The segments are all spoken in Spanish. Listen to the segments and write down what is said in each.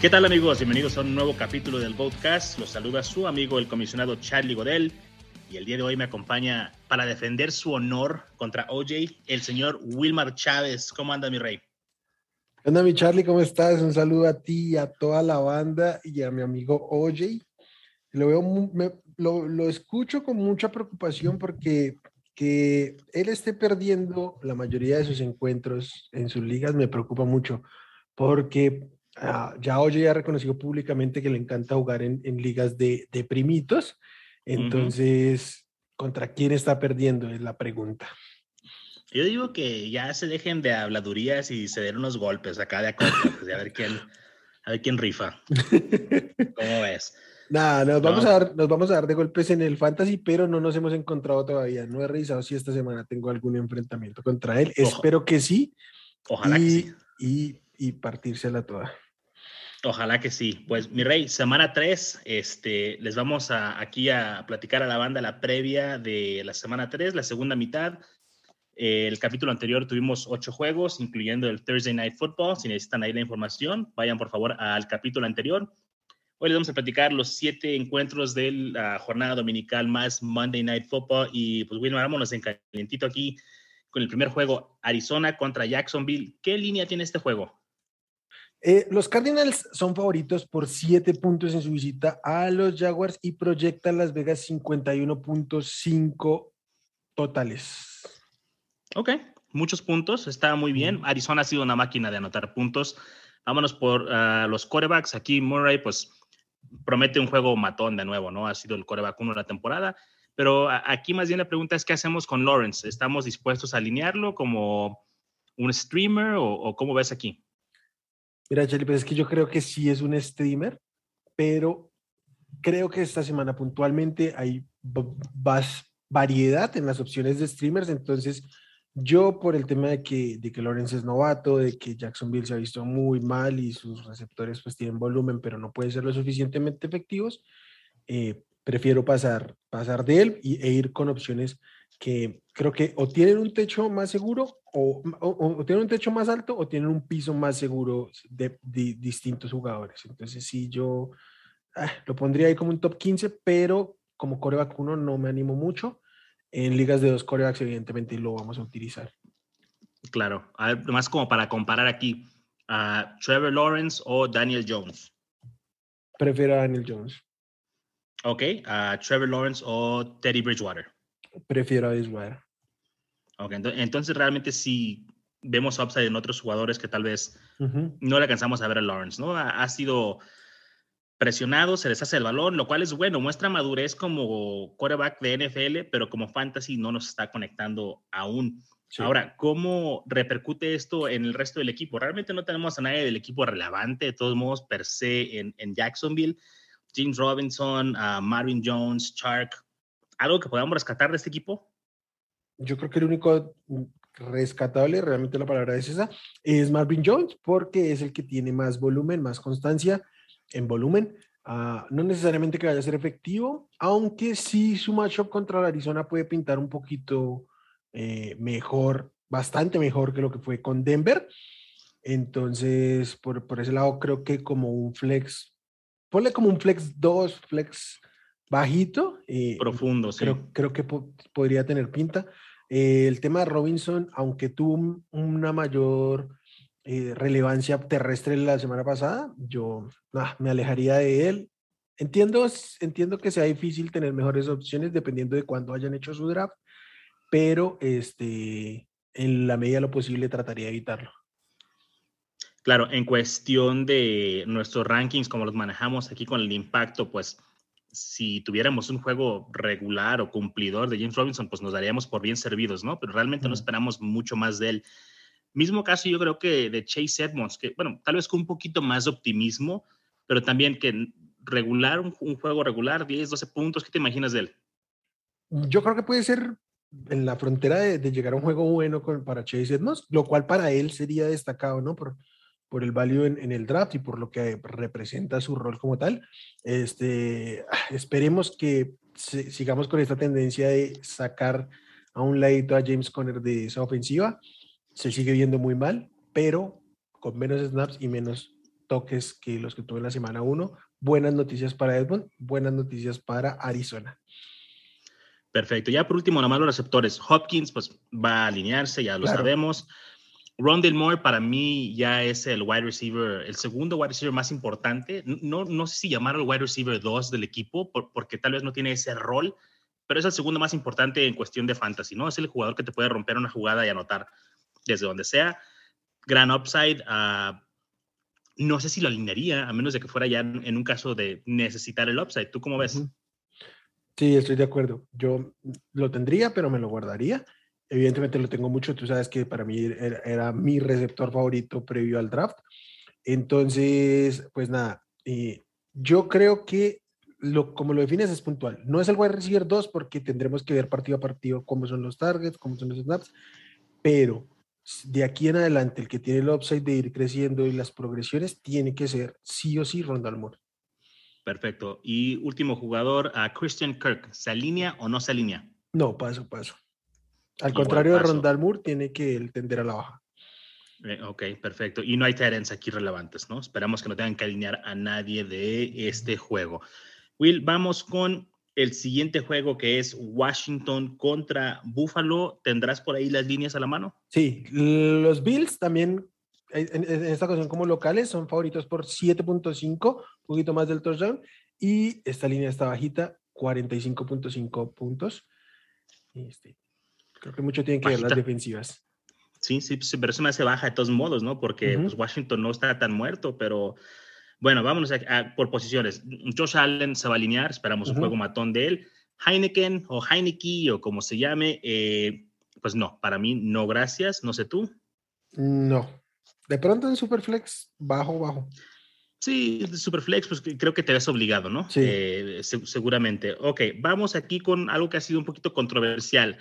¿Qué tal amigos? Bienvenidos a un nuevo capítulo del podcast. Los saluda su amigo el comisionado Charlie Godel y el día de hoy me acompaña para defender su honor contra OJ el señor Wilmar Chávez. ¿Cómo anda mi rey? ¿Qué onda mi Charlie? ¿Cómo estás? Un saludo a ti a toda la banda y a mi amigo OJ. Lo, veo, lo, lo escucho con mucha preocupación porque que él esté perdiendo la mayoría de sus encuentros en sus ligas me preocupa mucho porque Ah, ya Oye ya ha reconocido públicamente que le encanta jugar en, ligas de, primitos. Entonces, ¿contra quién está perdiendo? Es la pregunta. Yo digo que ya se dejen de habladurías y se den unos golpes acá de acuerdo, pues, a ver quién, a ver quién rifa. ¿Cómo ves? Nada, nos, Vamos a dar, nos vamos a dar de golpes en el fantasy, pero no nos hemos encontrado todavía. No he revisado si esta semana tengo algún enfrentamiento contra él. Espero que sí. Ojalá y, que sí. Y, y partírsela toda. Ojalá que sí. Pues mi rey, semana 3, este, les vamos a, aquí a platicar a la banda la previa de la semana 3, la segunda mitad. el capítulo anterior tuvimos ocho juegos, incluyendo el Thursday Night Football. Si necesitan ahí la información, vayan por favor al capítulo anterior. Hoy les vamos a platicar los siete encuentros de la jornada dominical más Monday Night Football. Y pues, Wilmer, vámonos en calientito aquí con el primer juego, Arizona contra Jacksonville. ¿Qué línea tiene este juego? Eh, los Cardinals son favoritos por 7 puntos en su visita a los Jaguars y proyectan Las Vegas 51.5 totales. Ok, muchos puntos, está muy bien. Arizona ha sido una máquina de anotar puntos. Vámonos por ah, los corebacks. Aquí Murray, pues promete un juego matón de nuevo, ¿no? Ha sido el coreback uno de la temporada. Pero aquí más bien la pregunta es, ¿qué hacemos con Lawrence? ¿Estamos dispuestos a alinearlo como un streamer o cómo ves aquí? Mira, Charlie, pues es que yo creo que sí es un streamer, pero creo que esta semana puntualmente hay más variedad en las opciones de streamers, entonces yo por el tema de que, de que Lawrence es novato, de que Jacksonville se ha visto muy mal y sus receptores pues tienen volumen, pero no pueden ser lo suficientemente efectivos, eh, prefiero pasar, pasar de él y, e ir con opciones que creo que o tienen un techo más seguro o, o, tienen un techo más alto o tienen un piso más seguro de, distintos jugadores. Entonces sí, yo ah, lo pondría ahí como un top 15, pero como coreback uno no me animo mucho. En ligas de dos corebacks evidentemente lo vamos a utilizar. Claro, además como para comparar aquí, a Trevor Lawrence o Daniel Jones. Prefiero a Daniel Jones. Ok, a Trevor Lawrence o Teddy Bridgewater. Prefiero a Bridgewater. Entonces realmente si vemos upside en otros jugadores que tal vez no le alcanzamos a ver a Lawrence, ¿no? Ha, sido presionado, se les hace el balón, lo cual es bueno, muestra madurez como quarterback de NFL, pero como fantasy no nos está conectando aún. Ahora, ¿cómo repercute esto en el resto del equipo? Realmente no tenemos a nadie del equipo relevante, de todos modos, per se, en, en Jacksonville. James Robinson, Marvin Jones, Chark, ¿algo que podamos rescatar de este equipo? Yo creo que el único rescatable, realmente la palabra es esa, es Marvin Jones, porque es el que tiene más volumen, más constancia en volumen. Ah, no necesariamente que vaya a ser efectivo, aunque sí su matchup contra la Arizona puede pintar un poquito eh, mejor, bastante mejor que lo que fue con Denver. Entonces, por, por ese lado, creo que como un flex ponle como un flex 2, flex bajito. Eh, Profundo, creo, sí. Creo que podría tener pinta. El tema de Robinson, aunque tuvo una mayor eh, relevancia terrestre la semana pasada, yo me alejaría de él. Entiendo, entiendo que sea difícil tener mejores opciones dependiendo de cuándo hayan hecho su draft, pero este, en la medida de lo posible trataría de evitarlo. Claro, en cuestión de nuestros rankings, como los manejamos aquí con el impacto, pues si tuviéramos un juego regular o cumplidor de James Robinson, pues nos daríamos por bien servidos, ¿no? Pero realmente no esperamos mucho más de él. Mismo caso yo creo que de Chase Edmonds, que bueno, tal vez con un poquito más de optimismo, pero también que regular, un, juego regular, 10, 12 puntos, ¿qué te imaginas de él? Yo creo que puede ser en la frontera de, llegar a un juego bueno para Chase Edmonds, lo cual para él sería destacado, ¿no? Por, por el value en, el draft y por lo que representa su rol como tal. Este, ah, esperemos que sigamos con esta tendencia de sacar a un ladito a James Conner de esa ofensiva. Se sigue viendo muy mal, pero con menos snaps y menos toques que los que tuve en la semana 1. Buenas noticias para Edmond, buenas noticias para Arizona. Perfecto. Ya por último, nomás los receptores. Hopkins, pues va a alinearse, ya lo sabemos. Rondell Moore para mí ya es el wide receiver, el segundo wide receiver más importante. No, no sé si llamar al wide receiver 2 del equipo, porque tal vez no tiene ese rol, pero es el segundo más importante en cuestión de fantasy, ¿no? Es el jugador que te puede romper una jugada y anotar desde donde sea. Gran upside. Uh, no sé si lo alinearía, a menos de que fuera ya en un caso de necesitar el upside. ¿Tú cómo ves? Sí, estoy de acuerdo. Yo lo tendría, pero me lo guardaría. Evidentemente lo tengo mucho. Tú sabes que para mí era, mi receptor favorito previo al draft. Entonces, pues nada, eh, yo creo que lo, como lo defines es puntual. No es el wide receiver 2 porque tendremos que ver partido a partido cómo son los targets, cómo son los snaps, pero de aquí en adelante el que tiene el upside de ir creciendo y las progresiones tiene que ser sí o sí Rondal Moore. Perfecto. Y último jugador, a Christian Kirk. ¿Se alinea o no se alinea? No, paso, paso. Al contrario de Rondal Moore, tiene que él tender a la baja. Eh, ok, perfecto. Y no hay terens aquí relevantes, ¿no? Esperamos que no tengan que alinear a nadie de este juego. Will, vamos con el siguiente juego que es Washington contra Buffalo. ¿Tendrás por ahí las líneas a la mano? Sí, los Bills también en, esta ocasión como locales son favoritos por 7.5, un poquito más del touchdown, y esta línea está bajita, 45.5 puntos. Este, creo que mucho tienen que ver las defensivas. Sí, sí, pero eso me hace baja de todos modos, ¿no? Porque pues, Washington no está tan muerto, pero bueno, vámonos por posiciones. Josh Allen se va a alinear, esperamos un juego matón de él. Heineken o Heineke o como se llame, eh, pues no, para mí no, gracias, no sé tú. No, de pronto en Superflex, bajo, bajo. Sí, Superflex, pues creo que te ves obligado, ¿no? Sí. Eh, seguramente. Ok, vamos aquí con algo que ha sido un poquito controversial.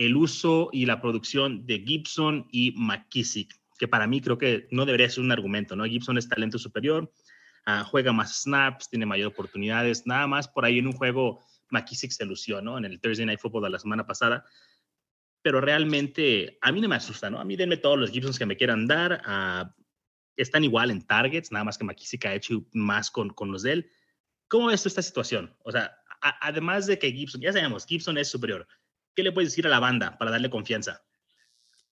El uso y la producción de Gibson y McKissick, que para mí creo que no debería ser un argumento, ¿no? Gibson es talento superior, ah, juega más snaps, tiene mayor oportunidades, nada más por ahí en un juego McKissick se lució, ¿no? En el Thursday Night Football de la semana pasada pero realmente a mí no me asusta, ¿no? A mí denme todos los Gibsons que me quieran dar. Uh, están igual en targets, nada más que McKissick ha hecho más con, con los de él. ¿Cómo ves tú esta situación? O sea, además de que Gibson, ya sabemos, Gibson es superior. ¿Qué le puedes decir a la banda para darle confianza?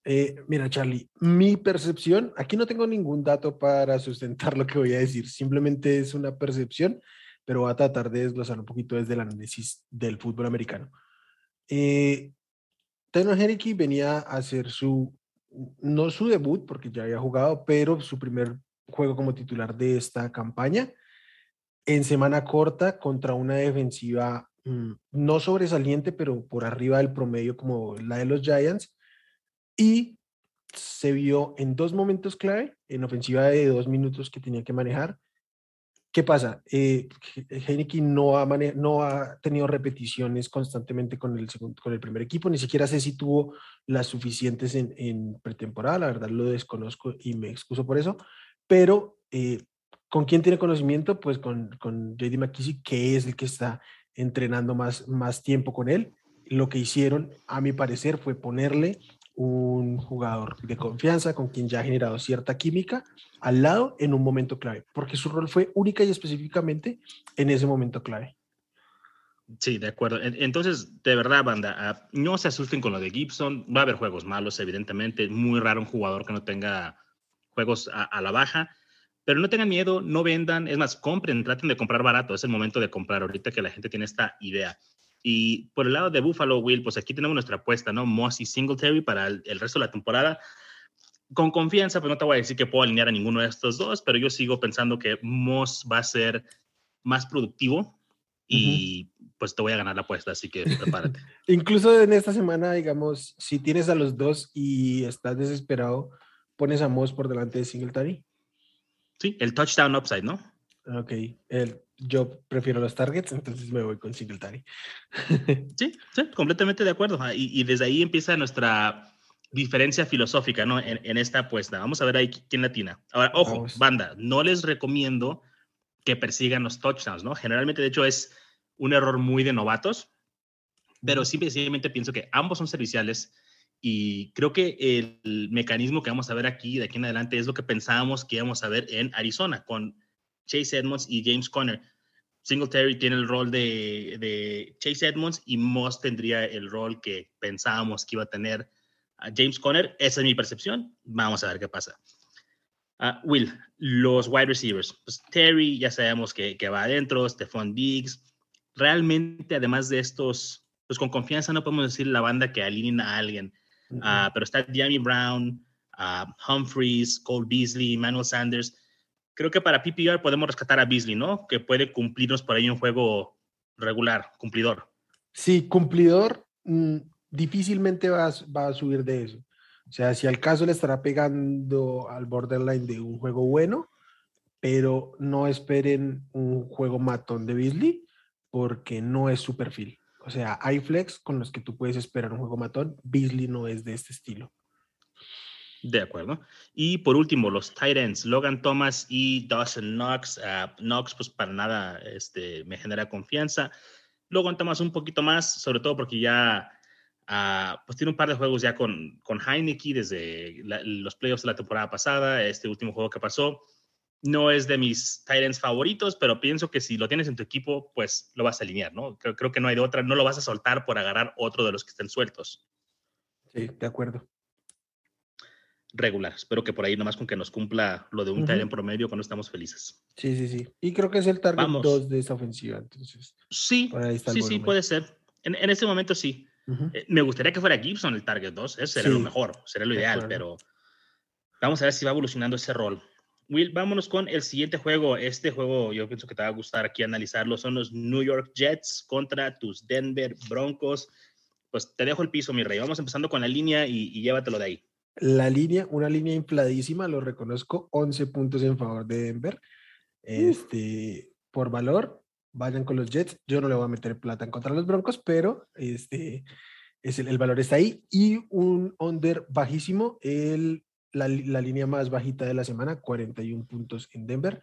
Eh, mira, Charlie, mi percepción, aquí no tengo ningún dato para sustentar lo que voy a decir, simplemente es una percepción, pero voy a tratar de desglosar un poquito desde el análisis del fútbol americano. Eh, Taylor Henneke venía a hacer su, no su debut, porque ya había jugado, pero su primer juego como titular de esta campaña en semana corta contra una defensiva no sobresaliente, pero por arriba del promedio como la de los Giants. Y se vio en dos momentos clave, en ofensiva de dos minutos que tenía que manejar, ¿Qué pasa? Eh, Heineken no ha, tenido repeticiones constantemente con el, con el primer equipo, ni siquiera sé si tuvo las suficientes en, en pretemporada, la verdad lo desconozco y me excuso por eso, pero eh, ¿con quién tiene conocimiento? Pues con, con JD McKissick, que es el que está entrenando más, más tiempo con él. Lo que hicieron, a mi parecer, fue ponerle un jugador de confianza con quien ya ha generado cierta química al lado en un momento clave, porque su rol fue única y específicamente en ese momento clave. Sí, de acuerdo. Entonces, de verdad, banda, ah, no se asusten con lo de Gibson. Va a haber juegos malos, evidentemente. Muy raro un jugador que no tenga juegos a, la baja. Pero no tengan miedo, no vendan. Es más, compren, traten de comprar barato. Es el momento de comprar ahorita que la gente tiene esta idea. Y por el lado de Buffalo, Will, pues aquí tenemos nuestra apuesta, ¿no? Moss y Singletary para el, resto de la temporada. Con confianza, pues no te voy a decir que puedo alinear a ninguno de estos dos, pero yo sigo pensando que Moss va a ser más productivo y pues te voy a ganar la apuesta, así que prepárate. Incluso en esta semana, digamos, si tienes a los dos y estás desesperado, pones a Moss por delante de Singletary. Sí, el touchdown upside, ¿no? Ok, el, yo prefiero los targets, entonces me voy con Singletary. Sí, sí, completamente de acuerdo. Y, desde ahí empieza nuestra diferencia filosófica, ¿no? En, esta apuesta. Vamos a ver ahí quién latina. Ahora, ojo, banda, no les recomiendo que persigan los touchdowns, ¿no? Generalmente, de hecho, es un error muy de novatos, pero simplemente pienso que ambos son serviciales Y creo que el mecanismo que vamos a ver aquí, de aquí en adelante, es lo que pensábamos que íbamos a ver en Arizona con Chase Edmonds y James Conner. Singletary tiene el rol de, de Chase Edmonds y Moss tendría el rol que pensábamos que iba a tener a James Conner. Esa es mi percepción. Vamos a ver qué pasa. Uh, Will, los wide receivers. Pues Terry, ya sabemos que, que va adentro, Stephon Diggs. Realmente, además de estos, pues con confianza no podemos decir la banda que alinea a alguien. Uh, pero está Jamie Brown, uh, Humphreys, Cole Beasley, Manuel Sanders. Creo que para PPR podemos rescatar a Beasley, ¿no? Que puede cumplirnos por ahí un juego regular, cumplidor. Sí, cumplidor. Mm, difícilmente va va a subir de eso. O sea, si al caso le estará pegando al borderline de un juego bueno, pero no esperen un juego matón de Beasley porque no es su perfil. O sea, hay flex con los que tú puedes esperar un juego matón. Beasley no es de este estilo. De acuerdo. Y por último, los Titans, Logan Thomas y Dawson Knox. Uh, Knox, pues para nada este, me genera confianza. Logan Thomas un poquito más, sobre todo porque ya Ah, pues tiene un par de juegos ya con, con Heineke desde los playoffs de la temporada pasada, este último juego que pasó. No es de mis Titans favoritos, pero pienso que si lo tienes en tu equipo, pues lo vas a alinear, ¿no? Creo, creo que no hay de otra, no lo vas a soltar por agarrar otro de los que estén sueltos. Sí, de acuerdo. Regular. Espero que por ahí nomás con que nos cumpla lo de un uh promedio, cuando estamos felices. Sí, sí, sí. Y creo que es el target 2 de esta ofensiva, entonces. Sí, sí, sí, puede ser. En, en este momento sí. Eh, me gustaría que fuera Gibson el Target 2, eso sería lo mejor, sería lo ideal, pero vamos a ver si va evolucionando ese rol. Will, vámonos con el siguiente juego. Este juego yo pienso que te va a gustar aquí analizarlo. Son los New York Jets contra tus Denver Broncos. Pues te dejo el piso, mi rey. Vamos empezando con la línea y, y llévatelo de ahí. La línea, una línea infladísima, lo reconozco, 11 puntos en favor de Denver. Este, por valor, vayan con los Jets. Yo no le voy a meter plata en contra de los Broncos, pero este, es el, valor está ahí. Y un under bajísimo, el, la, línea más bajita de la semana, 41 puntos en Denver.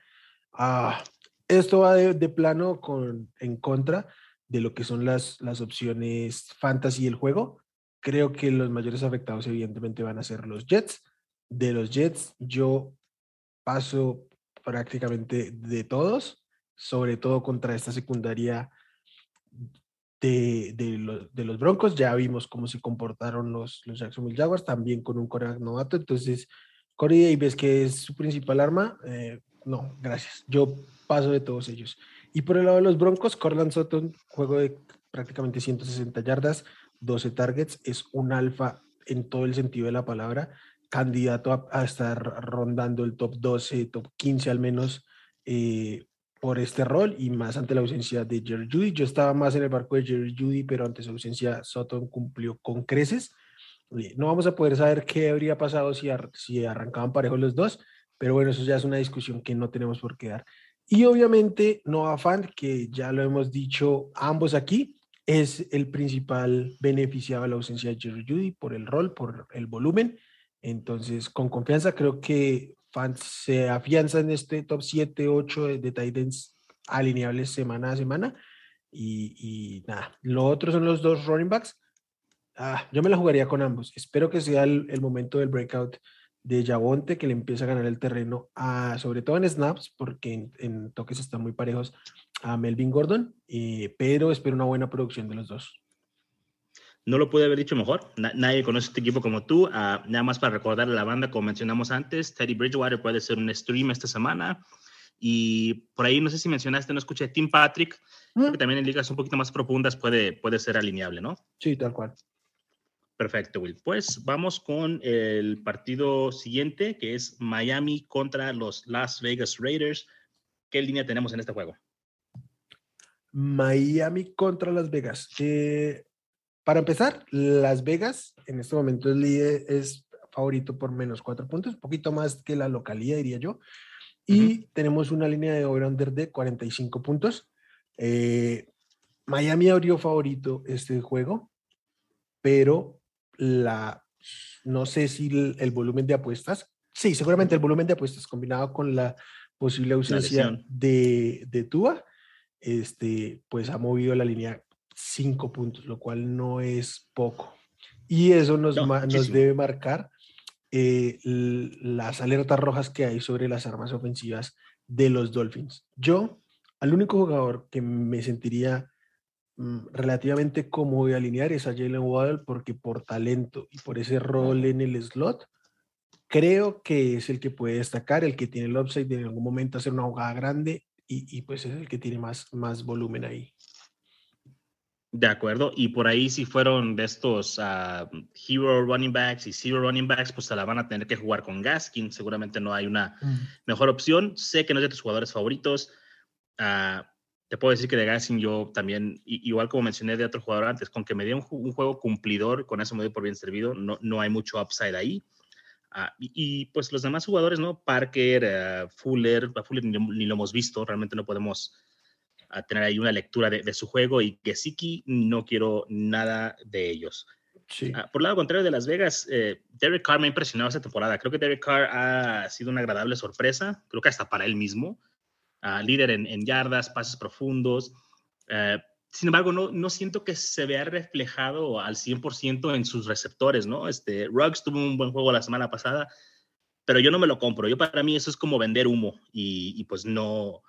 Ah, esto va de, plano con, en contra de lo que son las, las opciones fantasy del juego. Creo que los mayores afectados evidentemente van a ser los Jets. De los Jets yo paso prácticamente de todos sobre todo contra esta secundaria de, de, los Broncos. Ya vimos cómo se comportaron los, los Jacksonville Jaguars, también con un coreback novato. Entonces, Corey Davis, que es su principal arma, eh, no, gracias. Yo paso de todos ellos. Y por el lado de los Broncos, Corland Sutton, juego de prácticamente 160 yardas, 12 targets, es un alfa en todo el sentido de la palabra, candidato a, a estar rondando el top 12, top 15 al menos, eh, por este rol y más ante la ausencia de Jerry Judy. Yo estaba más en el barco de Jerry Judy, pero ante su ausencia Sutton cumplió con creces. No vamos a poder saber qué habría pasado si, si arrancaban parejos los dos, pero bueno, eso ya es una discusión que no tenemos por qué dar. Y obviamente Noah Fant, que ya lo hemos dicho ambos aquí, es el principal beneficiado de la ausencia de Jerry Judy por el rol, por el volumen. Entonces, con confianza, creo que fans se afianza en este top 7, 8 de, de Titans alineables semana a semana. Y, nada, lo otro son los dos running backs. Ah, yo me la jugaría con ambos. Espero que sea el, momento del breakout de Yabonte, que le empiece a ganar el terreno, a, sobre todo en snaps, porque en, toques están muy parejos a Melvin Gordon, eh, pero espero una buena producción de los dos. No lo pude haber dicho mejor. nadie conoce este equipo como tú. Ah, nada más para recordar a la banda, como mencionamos antes, Teddy Bridgewater puede ser un stream esta semana. Y por ahí, no sé si mencionaste, no escuché, Tim Patrick, que también en ligas un poquito más profundas puede, puede ser alineable, ¿no? Sí, tal cual. Perfecto, Will. Pues vamos con el partido siguiente, que es Miami contra los Las Vegas Raiders. ¿Qué línea tenemos en este juego? Miami contra Las Vegas. Eh, para empezar, Las Vegas en este momento es, líder, es favorito por menos cuatro puntos, un poquito más que la localidad, diría yo. Y tenemos una línea de over-under de 45 puntos. Eh, Miami abrió favorito este juego, pero la, no sé si el, volumen de apuestas, sí, seguramente el volumen de apuestas combinado con la posible ausencia de, de Tua, este, pues ha movido la línea cinco puntos, lo cual no es poco. Y eso nos, nos debe marcar eh, las alertas rojas que hay sobre las armas ofensivas de los Dolphins. Yo, al único jugador que me sentiría mm, relativamente cómodo de alinear es a Jalen Waddle porque por talento y por ese rol en el slot, creo que es el que puede destacar, el que tiene el upside de en algún momento hacer una jugada grande y, pues es el que tiene más, más volumen ahí. De acuerdo, y por ahí si fueron de estos uh, hero running backs y zero running backs, pues se la van a tener que jugar con Gaskin. Seguramente no hay una mm. mejor opción. Sé que no es de tus jugadores favoritos. Uh, te puedo decir que de Gaskin yo también, igual como mencioné de otro jugador antes, con que me dé un, juego cumplidor, con eso me doy por bien servido. No, no hay mucho upside ahí. Uh, y, pues los demás jugadores, ¿no? Parker, Fuller, Fuller ni, ni, lo hemos visto, realmente no podemos a tener ahí una lectura de, su juego y que Siki no quiero nada de ellos. Sí. Ah, por lado contrario de Las Vegas, eh, Derek Carr me ha impresionado esta temporada. Creo que Derek Carr ha sido una agradable sorpresa, creo que hasta para él mismo. Ah, líder en, yardas, pases profundos. Eh, sin embargo, no, no siento que se vea reflejado al 100% en sus receptores, ¿no? Este, Ruggs tuvo un buen juego la semana pasada, pero yo no me lo compro. Yo para mí eso es como vender humo y, y pues no,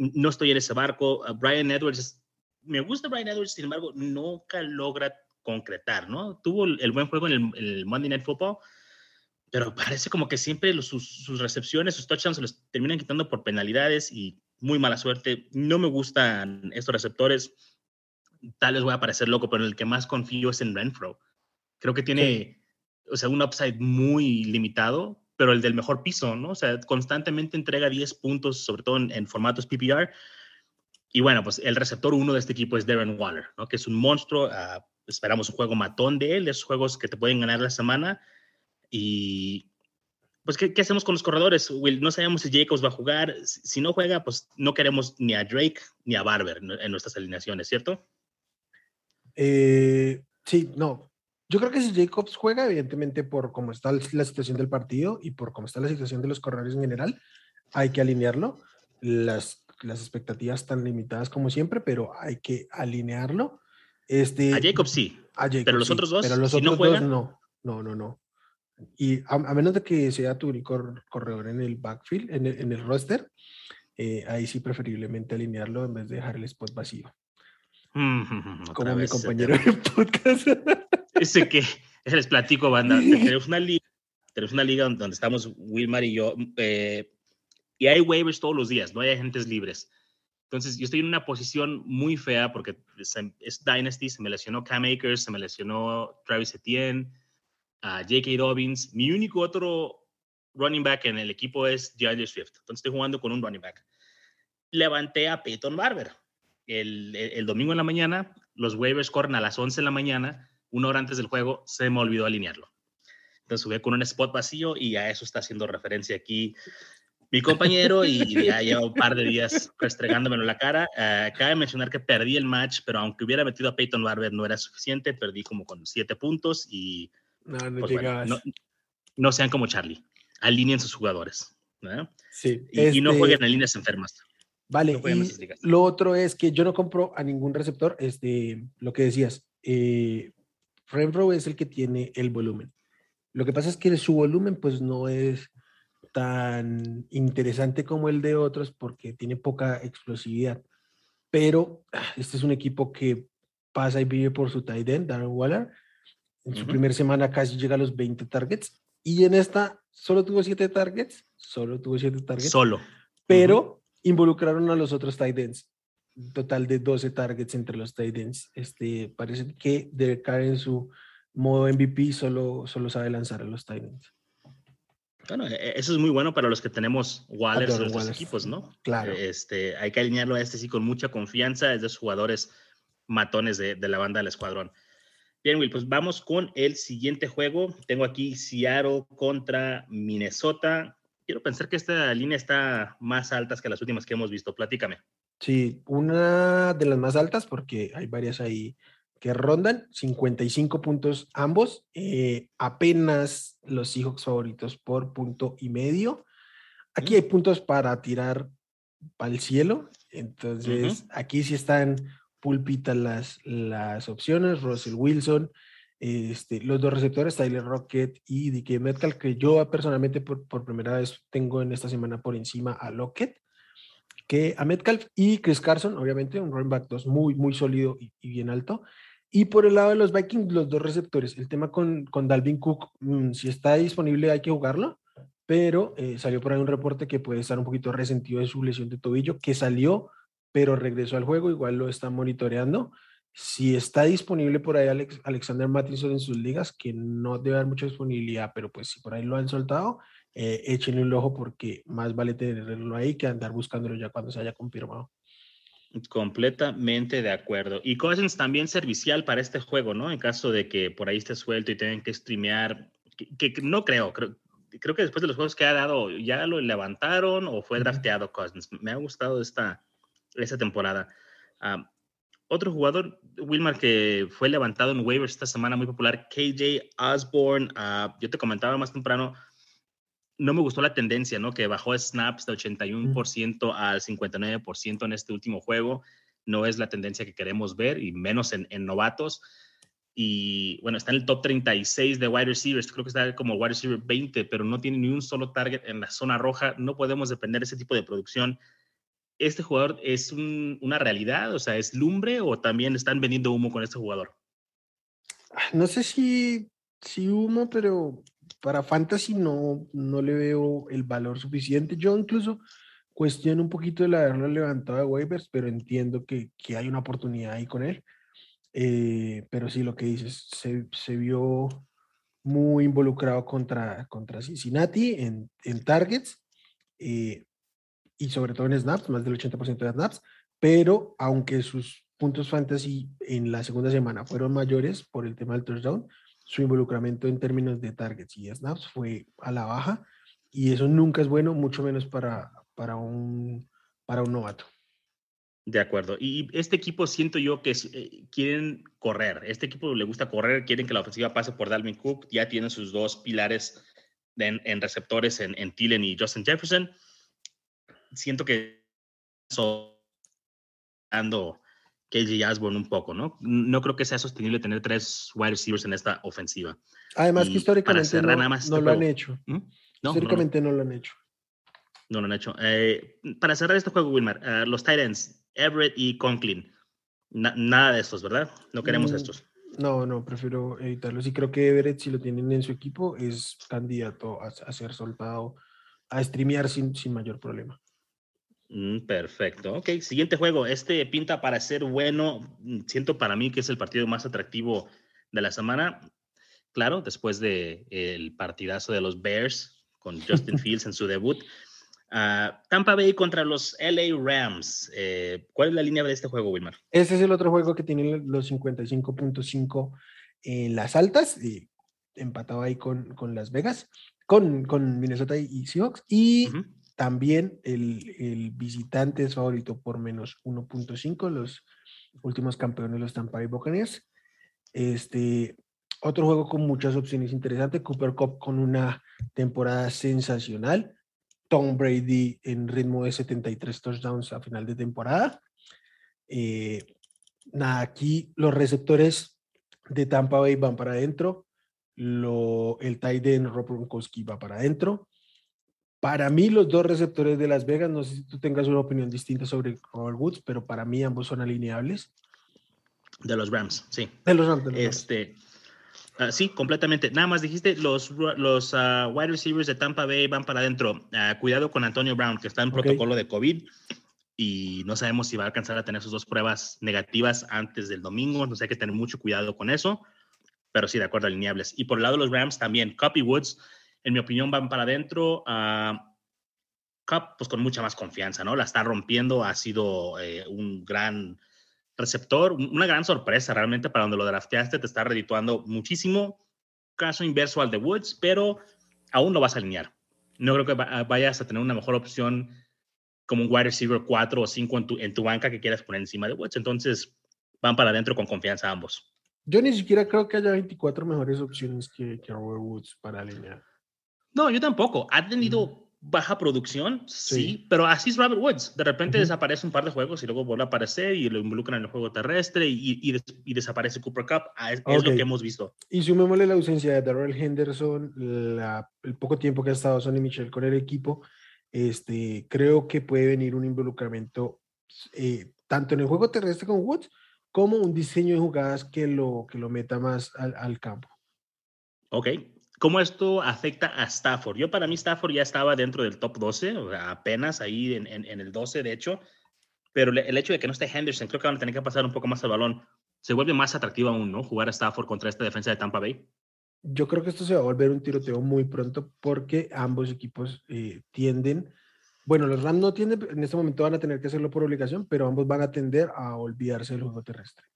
no estoy en ese barco. Ah, Brian Edwards, me gusta Brian Edwards, sin embargo, nunca logra concretar, ¿no? Tuvo el, buen juego en el, Monday Night Football, pero parece como que siempre sus, recepciones, sus touchdowns se los terminan quitando por penalidades y muy mala suerte. No me gustan estos receptores. Tal vez voy a parecer loco, pero el que más confío es en Renfro. Creo que tiene, o sea, un upside muy limitado, pero el del mejor piso, ¿no? O sea, constantemente entrega 10 puntos, sobre todo en, formatos PPR. Y bueno, pues el receptor uno de este equipo es Darren Waller, ¿no? Que es un monstruo. Ah, esperamos un juego matón de él, esos juegos que te pueden ganar la semana. Y pues, ¿qué, ¿qué, hacemos con los corredores? Will, no sabemos si Jacobs va a jugar. Si, no juega, pues no queremos ni a Drake ni a Barber en nuestras alineaciones, ¿cierto? Eh, sí, no. Yo creo que si Jacobs juega, evidentemente por cómo está la situación del partido y por cómo está la situación de los corredores en general, hay que alinearlo. Las, las expectativas están limitadas como siempre, pero hay que alinearlo. Este, a Jacobs sí. pero los otros dos, pero los otros dos no. No, no, no. Y a, menos de que sea tu único corredor en el backfield, en el, en el roster, eh, ahí sí preferiblemente alinearlo en vez de dejar el spot vacío. como mi compañero de podcast. Ese que les platico, banda. Tenemos una liga, tenemos una liga donde estamos Wilmar y yo, eh, y hay waivers todos los días, no hay agentes libres. Entonces, yo estoy en una posición muy fea porque es, Dynasty, se me lesionó Cam Akers, se me lesionó Travis Etienne, uh, J.K. Dobbins. Mi único otro running back en el equipo es DeAndre Swift. Entonces, estoy jugando con un running back. Levanté a Peyton Barber. El, el, el, domingo en la mañana, los waivers corren a las 11 de la mañana una hora antes del juego, se me olvidó alinearlo. Entonces jugué con un spot vacío y a eso está haciendo referencia aquí mi compañero y ya lleva un par de días restregándomelo en la cara. Uh, cabe mencionar que perdí el match, pero aunque hubiera metido a Peyton Barber no era suficiente, perdí como con siete puntos y no, no, pues, no, sean como Charlie, alineen sus jugadores. Sí, y, no este jueguen en líneas enfermas. Vale, lo otro es que yo no compro a ningún receptor, este, lo que decías, eh, Renfro es el que tiene el volumen. Lo que pasa es que su volumen pues no es tan interesante como el de otros porque tiene poca explosividad. Pero ah, este es un equipo que pasa y vive por su tight end, Darren Waller. En su primera semana casi llega a los 20 targets y en esta solo tuvo 7 targets, solo tuvo 7 targets. Solo. Pero involucraron a los otros tight ends total de 12 targets entre los tight ends. Este, parece que Derek Carr en su modo MVP solo, solo sabe lanzar a los tight ends. Bueno, e, e, eso es muy bueno para los que tenemos Wallers en los equipos, ¿no? Claro. Este, hay que alinearlo a este sí con mucha confianza, es de los jugadores matones de, de la banda del escuadrón. Bien, Will, pues vamos con el siguiente juego. Tengo aquí Seattle contra Minnesota. Quiero pensar que esta línea está más alta que las últimas que hemos visto. Platícame. Sí, una de las más altas porque hay varias ahí que rondan, 55 puntos ambos, eh, apenas los Seahawks favoritos por punto y medio. Aquí hay puntos para tirar para el cielo, entonces aquí sí están pulpitas las, las opciones, Russell Wilson, Este, los dos receptores, Tyler Rocket y DK Metcalf, que yo personalmente por, por, primera vez tengo en esta semana por encima a Lockett, que a Metcalf y Chris Carson, obviamente, un running back 2 muy, muy sólido y, bien alto. Y por el lado de los Vikings, los dos receptores. El tema con, con Dalvin Cook, mm, si está disponible hay que jugarlo, pero eh, salió por ahí un reporte que puede estar un poquito resentido de su lesión de tobillo, que salió, pero regresó al juego, igual lo está monitoreando. Si está disponible por ahí Alex, Alexander Mattinson en sus ligas, que no debe haber mucha disponibilidad, pero pues si por ahí lo han soltado, eh, échenle un ojo porque más vale tenerlo ahí que andar buscándolo ya cuando se haya confirmado. Completamente de acuerdo. Y Cousins también servicial para este juego, ¿no? En caso de que por ahí esté suelto y tengan que streamear, que, no creo, creo, creo que después de los juegos que ha dado, ya lo levantaron o fue drafteado Cousins. Me ha gustado esta, esta temporada. Ah, otro jugador, Wilmar, que fue levantado en waivers esta semana, muy popular, KJ Osborne. Ah, yo te comentaba más temprano, no me gustó la tendencia, ¿no? Que bajó snaps de 81% al 59% en este último juego. No es la tendencia que queremos ver, y menos en, novatos. Y bueno, está en el top 36 de wide receivers. Creo que está como wide receiver 20, pero no tiene ni un solo target en la zona roja. No podemos depender de ese tipo de producción. ¿Este jugador es una realidad? O sea, ¿es lumbre o también están vendiendo humo con este jugador? No sé si, si humo, pero para Fantasy no, no le veo el valor suficiente. Yo incluso cuestiono un poquito el haberlo levantado de waivers, pero entiendo que, que hay una oportunidad ahí con él. Eh, pero sí, lo que dices, se, se, vio muy involucrado contra, contra Cincinnati en, en targets eh, y sobre todo en snaps, más del 80% de snaps, pero aunque sus puntos fantasy en la segunda semana fueron mayores por el tema del touchdown, su involucramiento en términos de targets y snaps fue a la baja y eso nunca es bueno, mucho menos para, para, un, para un novato. De acuerdo. Y este equipo siento yo que eh, quieren correr. Este equipo le gusta correr, quieren que la ofensiva pase por Dalvin Cook. Ya tienen sus dos pilares en, receptores en, en y Justin Jefferson. Siento que ando KJ Osborne un poco, ¿no? No creo que sea sostenible tener tres wide receivers en esta ofensiva. Además que históricamente no, este lo han hecho. ¿Mm? históricamente no, lo han hecho. No lo han hecho. Eh, para cerrar este juego, Wilmar, uh, los Titans, Everett y Conklin, nada de estos, ¿verdad? No queremos mm, estos. No, no, prefiero evitarlos. Y creo que Everett, si lo tienen en su equipo, es candidato a, ser soltado, a streamear sin, sin mayor problema. Mm, perfecto. Ok, siguiente juego. Este pinta para ser bueno. Mm, siento para mí que es el partido más atractivo de la semana. Claro, después del el partidazo de los Bears con Justin Fields en su debut. Ah, Tampa Bay contra los LA Rams. Eh, ¿Cuál es la línea de este juego, Wilmar? Ese es el otro juego que tiene los 55.5 en las altas, y empatado ahí con, con Las Vegas, con, con Minnesota y Seahawks. Y también el, visitante es favorito por menos 1.5, los últimos campeones los Tampa Bay Buccaneers. Este, otro juego con muchas opciones interesantes, Cooper Cup con una temporada sensacional, Tom Brady en ritmo de 73 touchdowns a final de temporada. Eh, nada, aquí los receptores de Tampa Bay van para adentro, lo, el tight end Rob va para adentro, para mí, los dos receptores de Las Vegas, no sé si tú tengas una opinión distinta sobre Robert Woods, pero para mí ambos son alineables. De los Rams, sí. De los Rams. este, ah, sí, completamente. Nada más dijiste, los, los ah, wide receivers de Tampa Bay van para adentro. Ah, cuidado con Antonio Brown, que está en protocolo de COVID y no sabemos si va a alcanzar a tener sus dos pruebas negativas antes del domingo. Entonces hay que tener mucho cuidado con eso. Pero sí, de acuerdo, alineables. Y por el lado de los Rams también, Copy Woods en mi opinión, van para adentro. a Cup, pues con mucha más confianza, ¿no? La está rompiendo, ha sido eh, un gran receptor, una gran sorpresa realmente para donde lo drafteaste, te está redituando muchísimo. Caso inverso al de Woods, pero aún lo vas a alinear. No creo que vayas a tener una mejor opción como un wide receiver 4 o 5 en tu, en tu banca que quieras poner encima de Woods. Entonces, van para adentro con confianza ambos. Yo ni siquiera creo que haya 24 mejores opciones que, que Robert Woods para alinear. No, yo tampoco. Ha tenido baja producción, sí, pero así es Robert Woods. De repente desaparece un par de juegos y luego vuelve a aparecer y lo involucran en el juego terrestre y, y, desaparece Cooper Cup. Ah, es, lo que hemos visto. Y sumémosle la ausencia de Darrell Henderson, el poco tiempo que ha estado Sonny Michel con el equipo, este, creo que puede venir un involucramiento eh, tanto en el juego terrestre con Woods como un diseño de jugadas que lo, que lo meta más al, al campo. Ok, ¿Cómo esto afecta a Stafford? Yo para mí Stafford ya estaba dentro del top 12, o sea, apenas ahí en, en, el 12 de hecho, pero el hecho de que no esté Henderson, creo que van a tener que pasar un poco más el balón. Se vuelve más atractivo aún, ¿no? Jugar a Stafford contra esta defensa de Tampa Bay. Yo creo que esto se va a volver un tiroteo muy pronto porque ambos equipos eh, tienden, bueno, los Rams no tienden, en este momento van a tener que hacerlo por obligación, pero ambos van a tender a olvidarse del juego terrestre.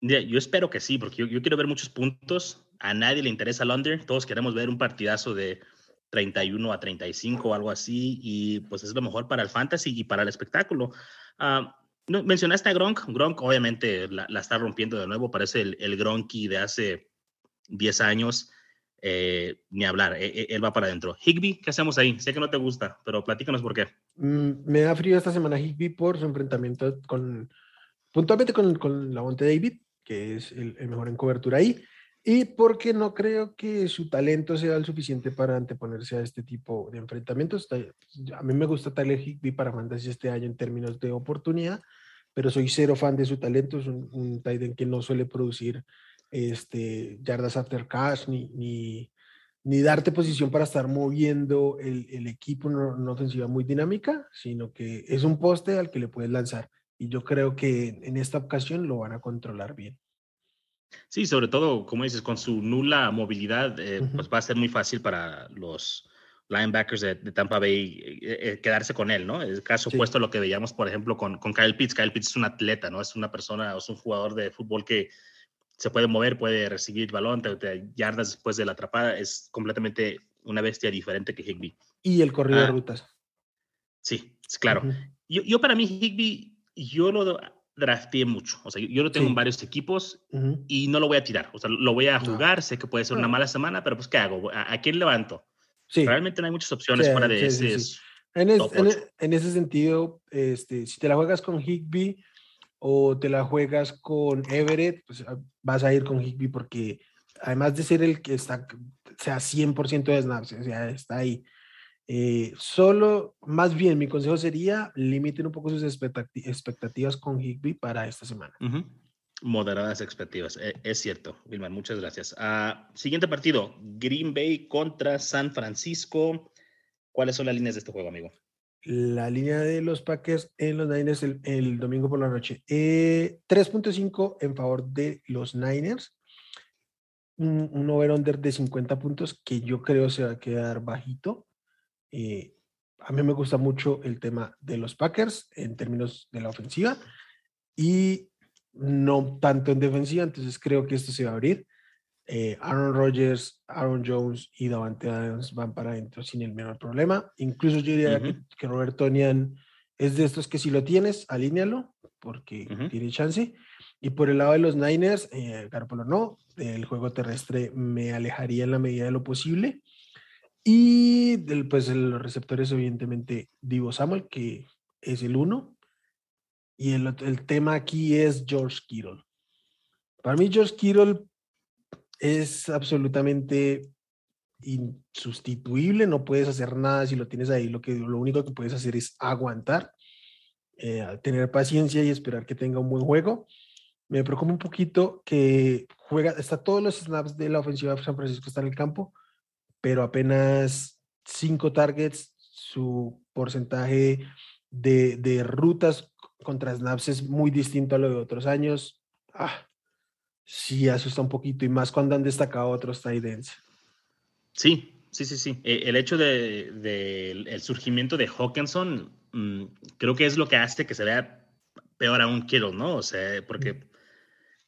Yo espero que sí, porque yo, quiero ver muchos puntos. A nadie le interesa el under. Todos queremos ver un partidazo de 31 a 35 o algo así. Y pues es lo mejor para el fantasy y para el espectáculo. Ah, no, mencionaste a Gronk. Gronk obviamente la, está rompiendo de nuevo. Parece el, el Gronky de hace 10 años. Eh, ni hablar, e, e, él, va para adentro. Higby, ¿qué hacemos ahí? Sé que no te gusta, pero platícanos por qué. Mm, me da frío esta semana Higby por su enfrentamiento con, puntualmente con, con la Monte David que es el, mejor en cobertura ahí, y porque no creo que su talento sea el suficiente para anteponerse a este tipo de enfrentamientos. A mí me gusta Tyler Higby para Fantasy este año en términos de oportunidad, pero soy cero fan de su talento, es un, un que no suele producir este, yardas after cash ni, ni, ni darte posición para estar moviendo el, el equipo en una ofensiva muy dinámica, sino que es un poste al que le puedes lanzar y yo creo que en esta ocasión lo van a controlar bien. Sí, sobre todo, como dices, con su nula movilidad, eh, pues va a ser muy fácil para los linebackers de, Tampa Bay eh, eh, quedarse con él, ¿no? El caso opuesto a lo que veíamos, por ejemplo, con, con Kyle Pitts. Kyle Pitts es un atleta, ¿no? Es una persona, es un jugador de fútbol que se puede mover, puede recibir balón, te, yardas después de la atrapada. Es completamente una bestia diferente que Higby. Y el corrido de ah, rutas. Sí, claro. yo, yo para mí Higby yo lo drafté mucho. O sea, yo, lo tengo en varios equipos y no lo voy a tirar. O sea, lo voy a jugar. Sé que puede ser una mala semana, pero pues, ¿qué hago? ¿A, quién levanto? Sí. Realmente no hay muchas opciones fuera de ese. En, en, ese sentido, este, si te la juegas con Higby o te la juegas con Everett, pues ah, vas a ir con Higby porque además de ser el que está, sea 100% de snaps, o sea, está ahí. Eh, solo, más bien, mi consejo sería limiten un poco sus expectativas con Higby para esta semana. Moderadas expectativas, e, es cierto, Wilmar, muchas gracias. Uh, siguiente partido, Green Bay contra San Francisco. ¿Cuáles son las líneas de este juego, amigo? La línea de los Packers en los Niners el, domingo por la noche. 3.5 eh, en favor de los Niners. Un, un over-under de 50 puntos que yo creo se va a quedar bajito. Eh, a mí me gusta mucho el tema de los Packers en términos de la ofensiva y no tanto en defensiva, entonces creo que esto se va a abrir. Eh, Aaron Rodgers, Aaron Jones y Davante Adams van para adentro sin el menor problema. Incluso yo diría que, Robert Tonian es de estos que si lo tienes, alínealo porque tiene chance. Y por el lado de los Niners, eh, no, del juego terrestre me alejaría en la medida de lo posible. Y pues los receptores, evidentemente, Divo Samuel, que es el uno. Y el, el tema aquí es George Kittle. Para mí, George Kittle es absolutamente insustituible, no puedes hacer nada si lo tienes ahí, lo, que, lo único que puedes hacer es aguantar, eh, tener paciencia y esperar que tenga un buen juego. Me preocupa un poquito que juega, está todos los snaps de la ofensiva de San Francisco está en el campo, pero apenas cinco targets, su porcentaje de, de, rutas contra snaps es muy distinto a lo de otros años. Ah, sí, asusta un poquito y más cuando han destacado otros tight ends. Sí, sí, sí, sí. E, el hecho del de, el surgimiento de Hawkinson mm, creo que es lo que hace que se vea peor a un Kittle, ¿no? O sea, porque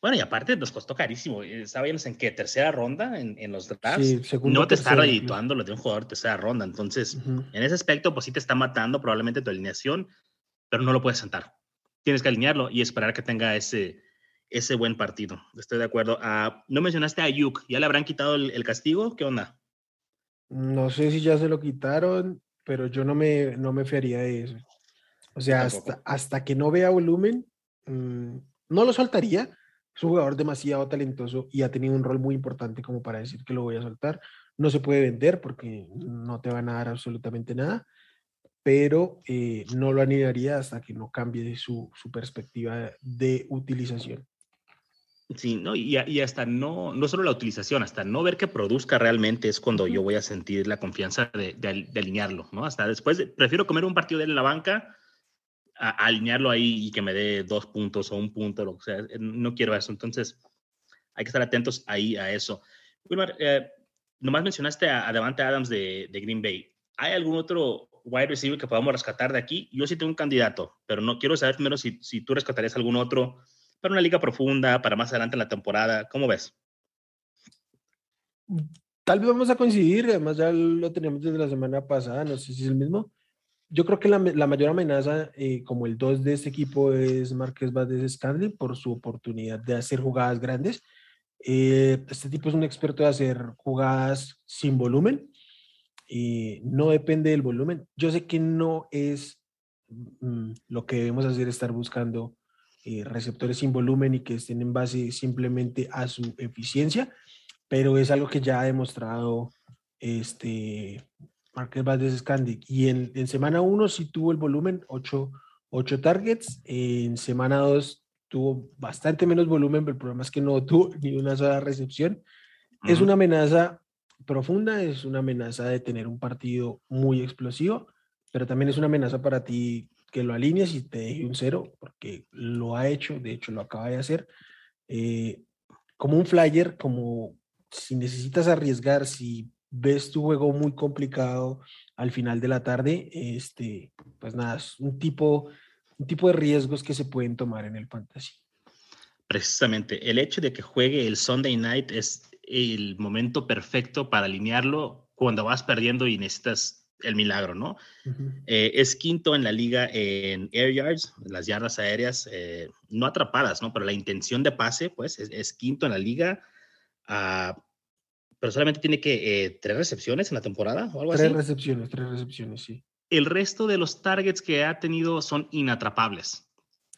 bueno, y aparte nos costó carísimo. Estábamos en qué? Tercera ronda en, en los drafts. Sí, no te está redituando lo de un jugador de tercera ronda. Entonces, en ese aspecto, pues sí te está matando probablemente tu alineación, pero no lo puedes sentar. Tienes que alinearlo y esperar que tenga ese, ese buen partido. Estoy de acuerdo. Ah, no mencionaste a Ayuk. ¿Ya le habrán quitado el, castigo? ¿Qué onda? No sé si ya se lo quitaron. pero yo no me, no me fiaría de eso. O sea, hasta, hasta que no vea volumen, mm, no lo soltaría. Es un jugador demasiado talentoso y ha tenido un rol muy importante como para decir que lo voy a soltar. No se puede vender porque no te van a dar absolutamente nada, pero eh, no lo animaría hasta que no cambie su, su perspectiva de utilización. Sí, no, y, y, hasta no, no solo la utilización, hasta no ver que produzca realmente es cuando yo voy a sentir la confianza de, de, alinearlo, ¿no? Hasta después, prefiero comer un partido de él en la banca a, alinearlo ahí y que me dé dos puntos o un punto, lo que sea. Eh, no quiero eso, entonces hay que estar atentos ahí a eso. Wilmar, eh, nomás mencionaste a, a Devante Adams de, de Green Bay. ¿Hay algún otro wide receiver que podamos rescatar de aquí? Yo sí tengo un candidato, pero no quiero saber primero si, si tú rescatarías algún otro para una liga profunda, para más adelante en la temporada. ¿Cómo ves? Tal vez vamos a coincidir, además ya lo tenemos desde la semana pasada, no sé si es el mismo. Yo creo que la, la mayor amenaza, eh, como el 2 de este equipo, es Marqués Valdez Scandley por su oportunidad de hacer jugadas grandes. Eh, este tipo es un experto de hacer jugadas sin volumen y no depende del volumen. Yo sé que no es mm, lo que debemos hacer, estar buscando eh, receptores sin volumen y que estén en base simplemente a su eficiencia, pero es algo que ya ha demostrado este Marquez Valdez Scandic. Y en, en semana 1 sí tuvo el volumen, 8, targets, en semana 2 tuvo bastante menos volumen, pero el problema es que no tuvo ni una sola recepción. Es una amenaza profunda, es una amenaza de tener un partido muy explosivo, pero también es una amenaza para ti que lo alinees y te deje un cero, porque lo ha hecho, de hecho lo acaba de hacer. Eh, como un flyer, como si necesitas arriesgar, si ves tu juego muy complicado al final de la tarde, este, pues nada, es un tipo, un tipo de riesgos que se pueden tomar en el fantasy. Precisamente, el hecho de que juegue el Sunday night es el momento perfecto para alinearlo cuando vas perdiendo y necesitas el milagro, ¿no? Eh, es quinto en la liga en air yards, las yardas aéreas, eh, no atrapadas, ¿no? Pero la intención de pase, pues, es, quinto en la liga. Uh, pero solamente tiene que eh, tres recepciones en la temporada o algo así. Tres recepciones, tres recepciones, sí. El resto de los targets que ha tenido son inatrapables.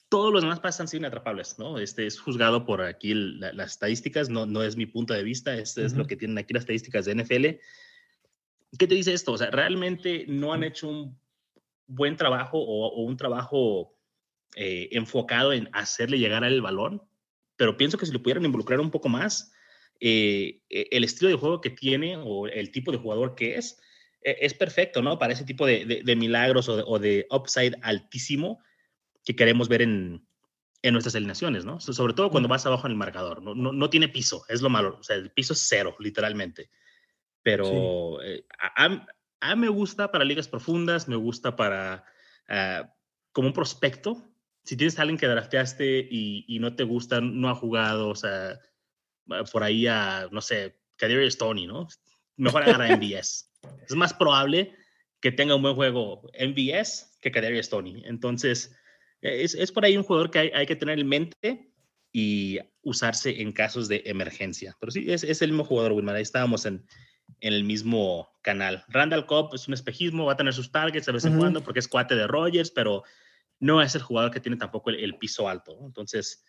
Todos los demás pasan sin inatrapables, ¿no? Este es juzgado por aquí las estadísticas, no, no es mi punto de vista, este es lo que tienen aquí las estadísticas de NFL ¿Qué te dice esto? O sea, realmente no han hecho un buen trabajo o, un trabajo eh, enfocado en hacerle llegar al balón, pero pienso que si lo pudieran involucrar un poco más, eh, e, el estilo de juego que tiene o el tipo de jugador que es, e, es perfecto, ¿no? Para ese tipo de, milagros o de, upside altísimo que queremos ver en, en nuestras alineaciones, ¿no? Sobre todo cuando vas abajo en el marcador, ¿no? No, no tiene piso, es lo malo, o sea, el piso es cero, literalmente. Pero eh, a, a, me gusta para ligas profundas, me gusta para ah, como un prospecto. Si tienes a alguien que drafteaste y, y, no te gusta, no ha jugado, o sea, por ahí a, no sé, Kadiri Stoney, ¿no? Mejor agarra MVS. es más probable que tenga un buen juego MVS que Kadiri Stoney. Entonces, es, es, por ahí un jugador que hay, hay, que tener en mente y usarse en casos de emergencia. Pero sí, es, es el mismo jugador, Wilmar. Ahí estábamos en, en el mismo canal. Randall Cobb es un espejismo, va a tener sus targets de vez en cuando porque es cuate de Rogers, pero no es el jugador que tiene tampoco el, piso alto. Entonces,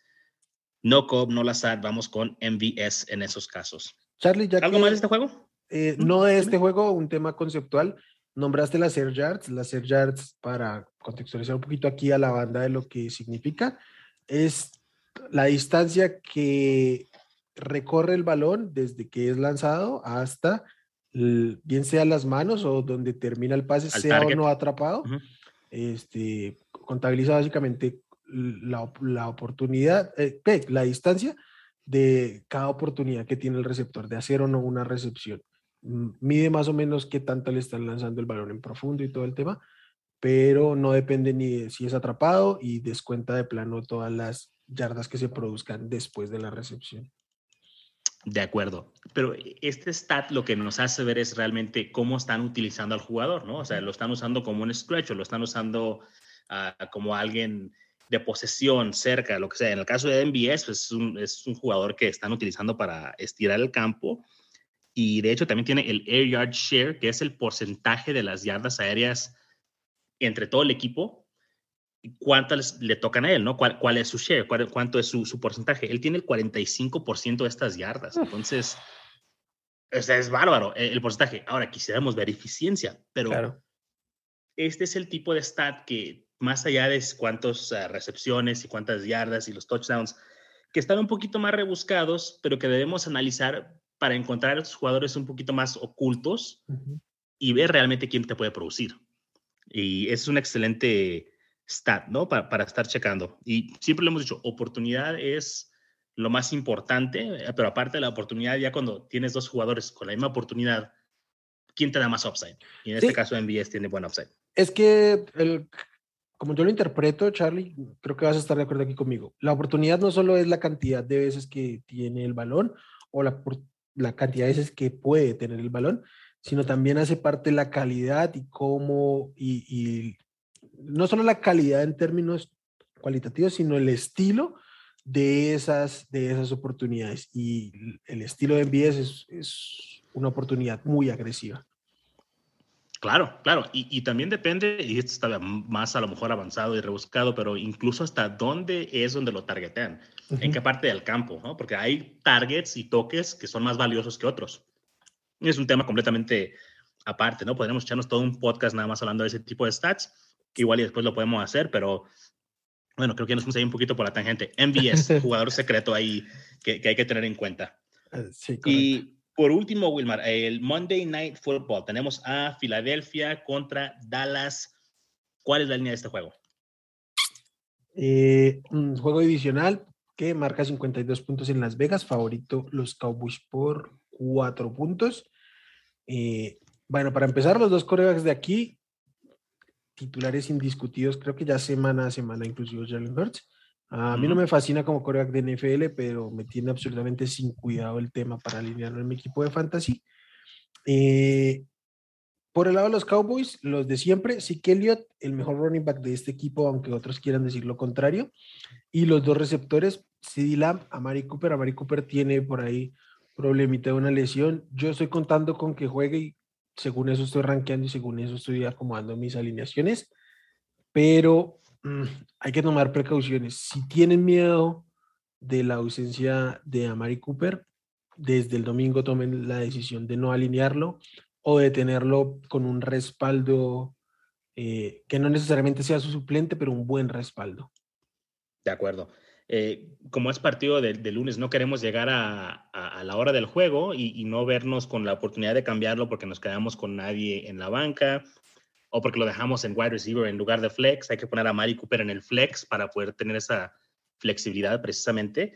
no Cobb, no Lazar, vamos con MVS en esos casos. Charlie, ¿algo más de este juego? Eh, no de este juego, un tema conceptual. Nombraste las Air Yards, las Air Yards para contextualizar un poquito aquí a la banda de lo que significa, es la distancia que recorre el balón desde que es lanzado hasta bien sea las manos o donde termina el pase, sea o no atrapado. este, contabiliza básicamente la, la oportunidad, eh, la distancia de cada oportunidad que tiene el receptor de hacer o no una recepción. Mide más o menos qué tanto le están lanzando el balón en profundo y todo el tema, pero no depende ni de si es atrapado y descuenta de plano todas las yardas que se produzcan después de la recepción. De acuerdo, pero este stat lo que nos hace ver es realmente cómo están utilizando al jugador, ¿no? O sea, lo están usando como un stretch o lo están usando ah, como alguien de posesión cerca, lo que sea. En el caso de MBS, pues es, un, es un jugador que están utilizando para estirar el campo Y de hecho también tiene el Air Yard Share, que es el porcentaje de las yardas aéreas entre todo el equipo. ¿Cuántas le tocan a él? ¿no? ¿Cuál, cuál es su share? ¿Cuánto es su, su, porcentaje? Él tiene el 45% de estas yardas. Entonces, o sea, es bárbaro el, el, porcentaje. Ahora, quisiéramos ver eficiencia, pero claro. este es el tipo de stat que, más allá de cuántas uh, recepciones y cuántas yardas y los touchdowns, que están un poquito más rebuscados, pero que debemos analizar para encontrar a los jugadores un poquito más ocultos uh -huh. y ver realmente quién te puede producir. Y es un excelente stat, ¿no? Para, para, estar checando. Y siempre lo hemos dicho, oportunidad es lo más importante, pero aparte de la oportunidad, ya cuando tienes dos jugadores con la misma oportunidad, ¿quién te da más upside? Y en sí. este caso, MBS tiene buen upside. Es que, el, como yo lo interpreto, Charlie, creo que vas a estar de acuerdo aquí conmigo. La oportunidad no solo es la cantidad de veces que tiene el balón o la, la cantidad de veces que puede tener el balón, sino también hace parte la calidad y cómo, y, y, no solo la calidad en términos cualitativos, sino el estilo de esas, de esas oportunidades. Y el estilo de MBS es, es una oportunidad muy agresiva. Claro, claro. Y, y, también depende, y esto está más a lo mejor avanzado y rebuscado, pero incluso hasta dónde es donde lo targetean, uh -huh. en qué parte del campo, ¿no? Porque hay targets y toques que son más valiosos que otros. Es un tema completamente aparte, ¿no? Podríamos echarnos todo un podcast nada más hablando de ese tipo de stats, que igual y después lo podemos hacer, pero bueno, creo que nos fuimos ahí un poquito por la tangente. MVS, jugador secreto ahí que, que, hay que tener en cuenta. Sí, correcto. y por último, Wilmar, el Monday Night Football. Tenemos a Filadelfia contra Dallas. ¿Cuál es la línea de este juego? Eh, un juego divisional que marca 52 puntos en Las Vegas. Favorito los Cowboys por 4 puntos. Eh, bueno, para empezar, los dos corebacks de aquí, titulares indiscutidos, creo que ya semana a semana, inclusive Jalen Hurts. A mí no me fascina como coreback de NFL, pero me tiene absolutamente sin cuidado el tema para alinearlo en mi equipo de fantasy. Eh, por el lado de los Cowboys, los de siempre, sí que Elliott, el mejor running back de este equipo, aunque otros quieran decir lo contrario. Y los dos receptores, CD Lamb, Amari Cooper. Amari Cooper tiene por ahí problemita de una lesión. Yo estoy contando con que juegue y según eso estoy rankeando y según eso estoy acomodando mis alineaciones. Pero Mm, hay que tomar precauciones. Si tienen miedo de la ausencia de Amari Cooper, desde el domingo tomen la decisión de no alinearlo o de tenerlo con un respaldo eh, que no necesariamente sea su suplente, pero un buen respaldo. De acuerdo. Eh, como es partido de, lunes, no queremos llegar a la hora del juego y, y, no vernos con la oportunidad de cambiarlo porque nos quedamos con nadie en la banca o porque lo dejamos en wide receiver en lugar de flex. Hay que poner a Mari Cooper en el flex para poder tener esa flexibilidad precisamente.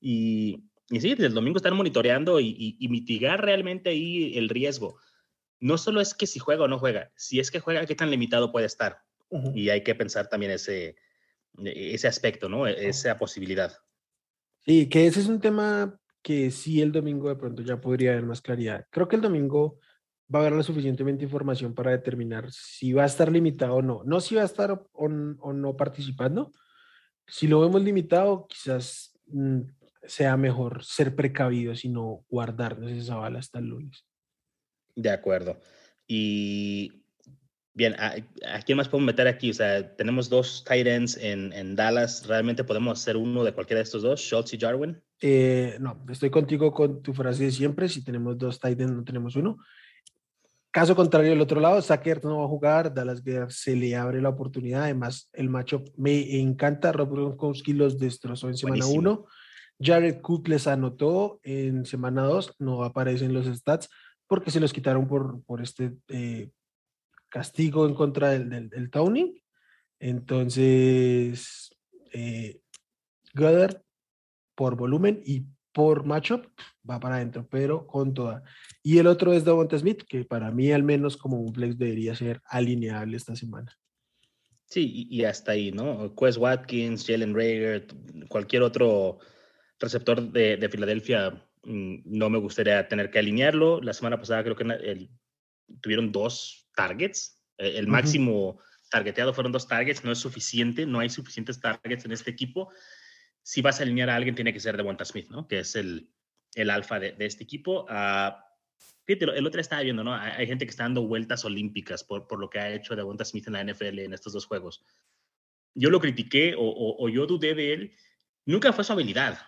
Y, y sí, desde el domingo están monitoreando y, y, y, mitigar realmente ahí el riesgo. No solo es que si juega o no juega, si es que juega, qué tan limitado puede estar. Uh -huh. Y hay que pensar también ese, ese aspecto, ¿no? Esa posibilidad. Sí, que ese es un tema que sí el domingo de pronto ya podría haber más claridad. Creo que el domingo va a haber la suficientemente información para determinar si va a estar limitado o no. No si va a estar o, o no participando. Si lo vemos limitado, quizás mm, sea mejor ser precavidos y no guardarnos esa bala hasta el lunes. De acuerdo. Y bien, ¿a, ¿a, quién más podemos meter aquí? O sea, tenemos dos tight ends en, en Dallas. ¿Realmente podemos hacer uno de cualquiera de estos dos, Schultz y Jarwin? Eh, no, estoy contigo con tu frase de siempre. Si tenemos dos tight ends, no tenemos uno. Caso contrario, del otro lado, Sacker no va a jugar, Dallas se le abre la oportunidad. Además, el macho me encanta. Rob Gronkowski los destrozó en semana 1. Jared Cook les anotó en semana 2. No aparecen los stats porque se los quitaron por, por este eh, castigo en contra del, del, del Tony. Entonces, eh, Goddard por volumen y por matchup va para adentro, pero con toda. Y el otro es Devonta Smith, que para mí al menos como un flex debería ser alineable esta semana. Sí, y, hasta ahí, ¿no? Quest Watkins, Jalen Rager, cualquier otro receptor de, de, Filadelfia, mm, no me gustaría tener que alinearlo. La semana pasada creo que el, tuvieron dos targets. El, el máximo uh -huh. targeteado fueron dos targets, no es suficiente, no hay suficientes targets en este equipo si vas a alinear a alguien, tiene que ser de Bonta Smith, ¿no? Que es el, el alfa de, de, este equipo. Uh, Fíjate, el otro estaba viendo, ¿no? Hay, gente que está dando vueltas olímpicas por, por lo que ha hecho Devonta Smith en la NFL en estos dos juegos. Yo lo critiqué o, o, yo dudé de él. Nunca fue su habilidad.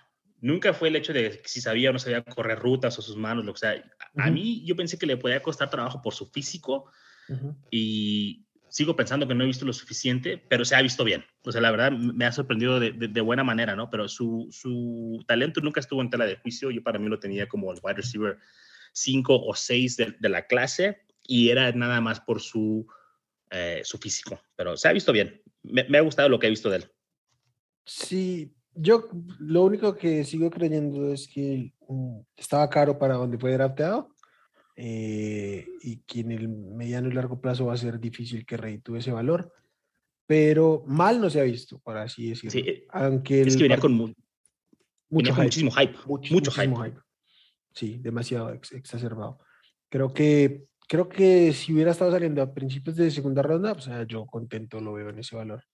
Nunca fue el hecho de si sabía o no sabía correr rutas o sus manos, lo que sea. A mí yo pensé que le podía costar trabajo por su físico y sigo pensando que no he visto lo suficiente, pero se ha visto bien. O sea, la verdad me ha sorprendido de, de, buena manera, ¿no? Pero su, su, talento nunca estuvo en tela de juicio. Yo para mí lo tenía como el wide receiver 5 o 6 de, de, la clase y era nada más por su, eh, su físico. Pero se ha visto bien. Me, me, ha gustado lo que he visto de él. Sí, yo lo único que sigo creyendo es que mm, estaba caro para donde fue drafteado eh, y que en el mediano y largo plazo va a ser difícil que reditúe ese valor. Pero mal no se ha visto, por así decirlo. Sí, eh, Aunque es que venía con mucho muchísimo hype. Mucho, hype. Sí, demasiado exacerbado. Creo que, creo que si hubiera estado saliendo a principios de segunda ronda, o sea, yo contento lo veo en ese valor.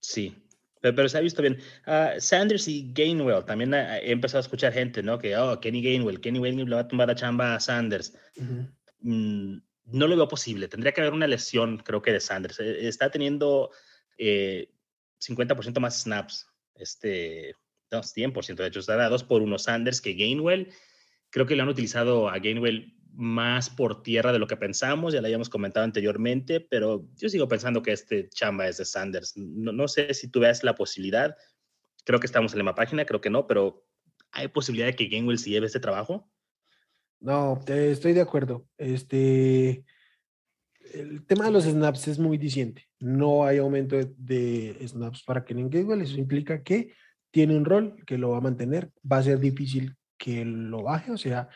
Sí, pero, se ha visto bien. Uh, Sanders y Gainwell, también he empezado a escuchar gente, ¿no? Que, oh, Kenny Gainwell, Kenny Gainwell le va a tumbar la chamba a Sanders. Mm, no lo veo posible. Tendría que haber una lesión, creo que de Sanders. E, está teniendo eh, 50% más snaps, este, no, 100% de hecho, está a 2 por 1 Sanders que Gainwell. Creo que le han utilizado a Gainwell más por tierra de lo que pensamos, ya lo habíamos comentado anteriormente, pero yo sigo pensando que este chamba es de Sanders. No, no sé si tú ves la posibilidad, creo que estamos en la misma página, creo que no, pero ¿hay posibilidad de que Gainwell se lleve este trabajo? No, estoy de acuerdo. Este, el tema de los snaps es muy diciente. No hay aumento de, snaps para Kenny Gainwell. Eso implica que tiene un rol que lo va a mantener. Va a ser difícil que lo baje, o sea,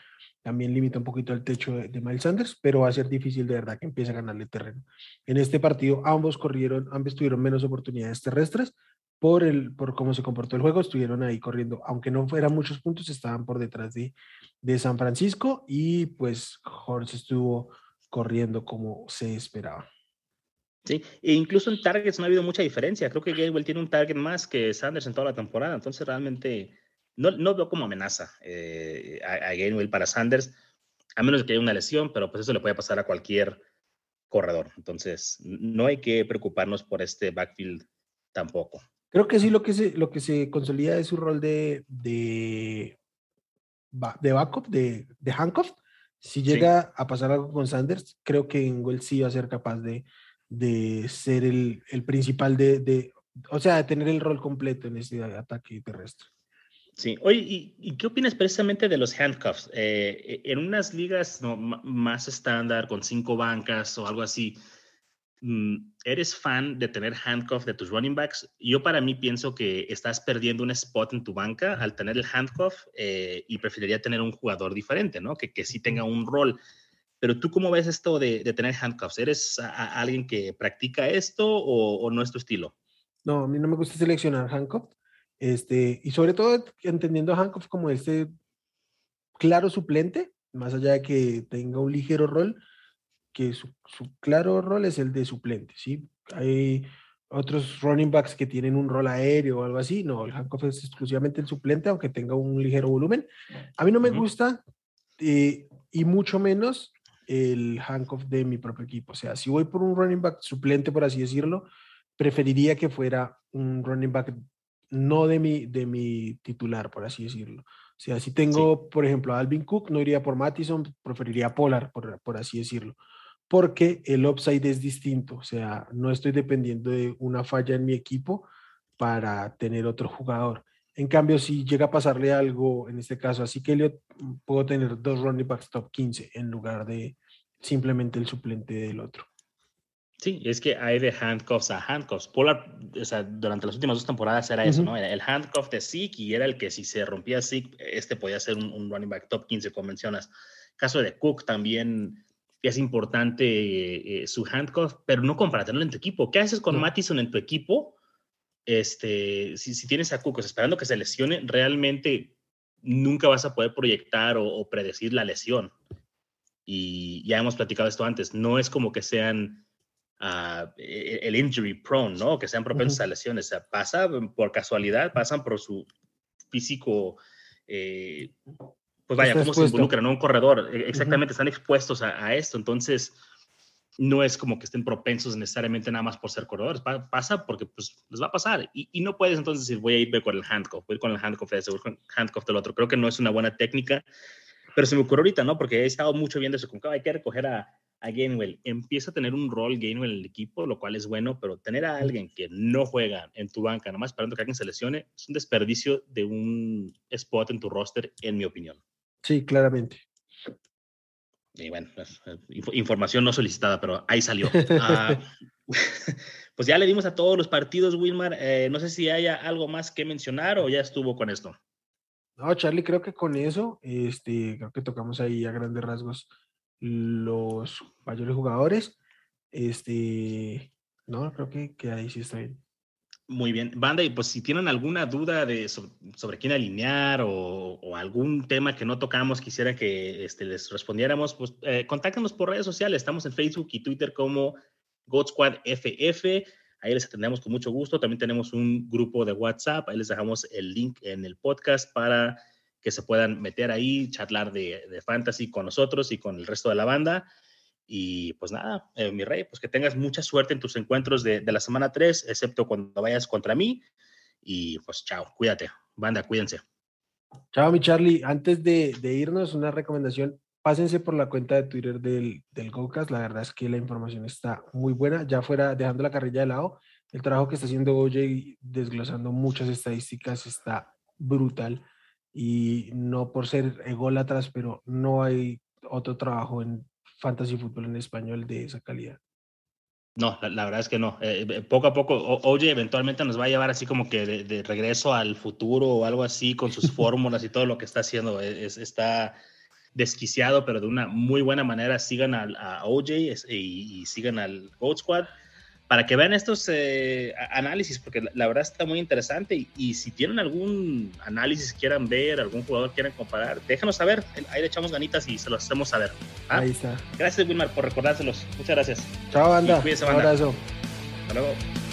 también limita un poquito el techo de, Miles Sanders, pero va a ser difícil de verdad que empiece a ganarle terreno. En este partido ambos corrieron, ambos tuvieron menos oportunidades terrestres por, el, por cómo se comportó el juego, estuvieron ahí corriendo, aunque no fueran muchos puntos, estaban por detrás de, de San Francisco y pues Horst estuvo corriendo como se esperaba. Sí, e incluso en targets no ha habido mucha diferencia. Creo que Gabriel tiene un target más que Sanders en toda la temporada, entonces realmente no, no veo como amenaza eh, a, a para Sanders, a menos que haya una lesión, pero pues eso le puede pasar a cualquier corredor. Entonces, no hay que preocuparnos por este backfield tampoco. Creo que sí, lo que se, lo que se consolida es su rol de, de, de backup, de, de handcuff. Si llega a pasar algo con Sanders, creo que Gainwell sí va a ser capaz de, de ser el, el principal de, de, o sea, de tener el rol completo en este ataque terrestre. Sí, oye, ¿y, qué opinas precisamente de los handcuffs? Eh, en unas ligas más estándar, con cinco bancas o algo así, mm, ¿eres fan de tener handcuff de tus running backs? Yo para mí pienso que estás perdiendo un spot en tu banca al tener el handcuff eh, y preferiría tener un jugador diferente, ¿no? Que, que sí tenga un rol. Pero tú, ¿cómo ves esto de, tener handcuffs? ¿Eres alguien que practica esto o, o no es tu estilo? No, a mí no me gusta seleccionar handcuff. Este, y sobre todo entendiendo a Hancock como este claro suplente, más allá de que tenga un ligero rol, que su, claro rol es el de suplente, ¿sí? Hay otros running backs que tienen un rol aéreo o algo así, no, el Hancock es exclusivamente el suplente, aunque tenga un ligero volumen. A mí no me gusta eh, y mucho menos el Hancock de mi propio equipo. O sea, si voy por un running back suplente, por así decirlo, preferiría que fuera un running back no de mi, de mi titular, por así decirlo. O sea, si tengo, por ejemplo, a Alvin Cook, no iría por Mattison, preferiría Polar, por, por así decirlo. Porque el upside es distinto. O sea, no estoy dependiendo de una falla en mi equipo para tener otro jugador. En cambio, si llega a pasarle algo, en este caso así que Elliot, puedo tener dos running backs top 15 en lugar de simplemente el suplente del otro. Sí, es que hay de handcuffs a handcuffs. Polar, o sea, durante las últimas dos temporadas era eso, ¿no? Era el handcuff de Zeke y era el que si se rompía Zeke, este podía ser un, running back top 15, como mencionas. Caso de Cook también es importante eh, su handcuff, pero no tenerlo en tu equipo. ¿Qué haces con Mattison en tu equipo? Este, si, si tienes a Cook esperando que se lesione, realmente nunca vas a poder proyectar o, o predecir la lesión. Y ya hemos platicado esto antes, no es como que sean e, el injury prone, ¿no? Que sean propensos a lesiones. O sea, pasa por casualidad, pasan por su físico eh, pues vaya, cómo se involucran, ¿no? Un corredor, e, exactamente, están expuestos a, esto, entonces no es como que estén propensos necesariamente nada más por ser corredores, pasa porque pues les va a pasar y, no puedes entonces decir voy a ir con el handcuff, voy a ir con el handcuff de ese, voy con el handcuff del otro, creo que no es una buena técnica, pero se me ocurrió ahorita, ¿no? Porque he estado mucho viendo eso, como que hay que recoger a, a Gainwell, empieza a tener un rol Gainwell en el equipo, lo cual es bueno, pero tener a alguien que no juega en tu banca, nomás esperando que alguien se lesione, es un desperdicio de un spot en tu roster, en mi opinión. Sí, claramente. Y bueno, pues, eh, información no solicitada, pero ahí salió. Ah, pues ya le dimos a todos los partidos, Wilmar. Eh, no sé si haya algo más que mencionar o ya estuvo con esto. No, Charlie, creo que con eso, este, creo que tocamos ahí a grandes rasgos los mayores jugadores. Este, no, creo que, ahí sí está bien. Muy bien. Banda, y pues si tienen alguna duda de sobre, quién alinear o, algún tema que no tocamos, quisiera que este, les respondiéramos, pues eh, contáctenos por redes sociales. Estamos en Facebook y Twitter como God Squad FF. Ahí les atendemos con mucho gusto. También tenemos un grupo de WhatsApp. Ahí les dejamos el link en el podcast para que se puedan meter ahí, charlar de, de fantasy con nosotros y con el resto de la banda. Y pues nada, eh, mi rey, pues que tengas mucha suerte en tus encuentros de, de, la semana 3, excepto cuando vayas contra mí. Y pues chao, cuídate, banda, cuídense. Chao, mi Charlie. Antes de, de irnos, una recomendación. Pásense por la cuenta de Twitter del, del GoCast. La verdad es que la información está muy buena. Ya fuera dejando la carrilla de lado, el trabajo que está haciendo OJ desglosando muchas estadísticas está brutal. Y no por ser ególatras, pero no hay otro trabajo en fantasy fútbol en español de esa calidad. No, la, verdad es que no. Eh, eh, poco a poco, oye, eventualmente nos va a llevar así como que de, regreso al futuro o algo así con sus fórmulas y todo lo que está haciendo. Es, está desquiciado, pero de una muy buena manera. Sigan al, a OJ y, y, sigan al Goat Squad para que vean estos eh, análisis, porque la, verdad está muy interesante. Y, si tienen algún análisis que quieran ver, algún jugador quieran comparar, déjanos saber. Ahí le echamos ganitas y se los hacemos saber. ¿ah? Ahí está. Gracias, Wilmar, por recordárselos. Muchas gracias. Chao, banda. Un abrazo. Hasta luego.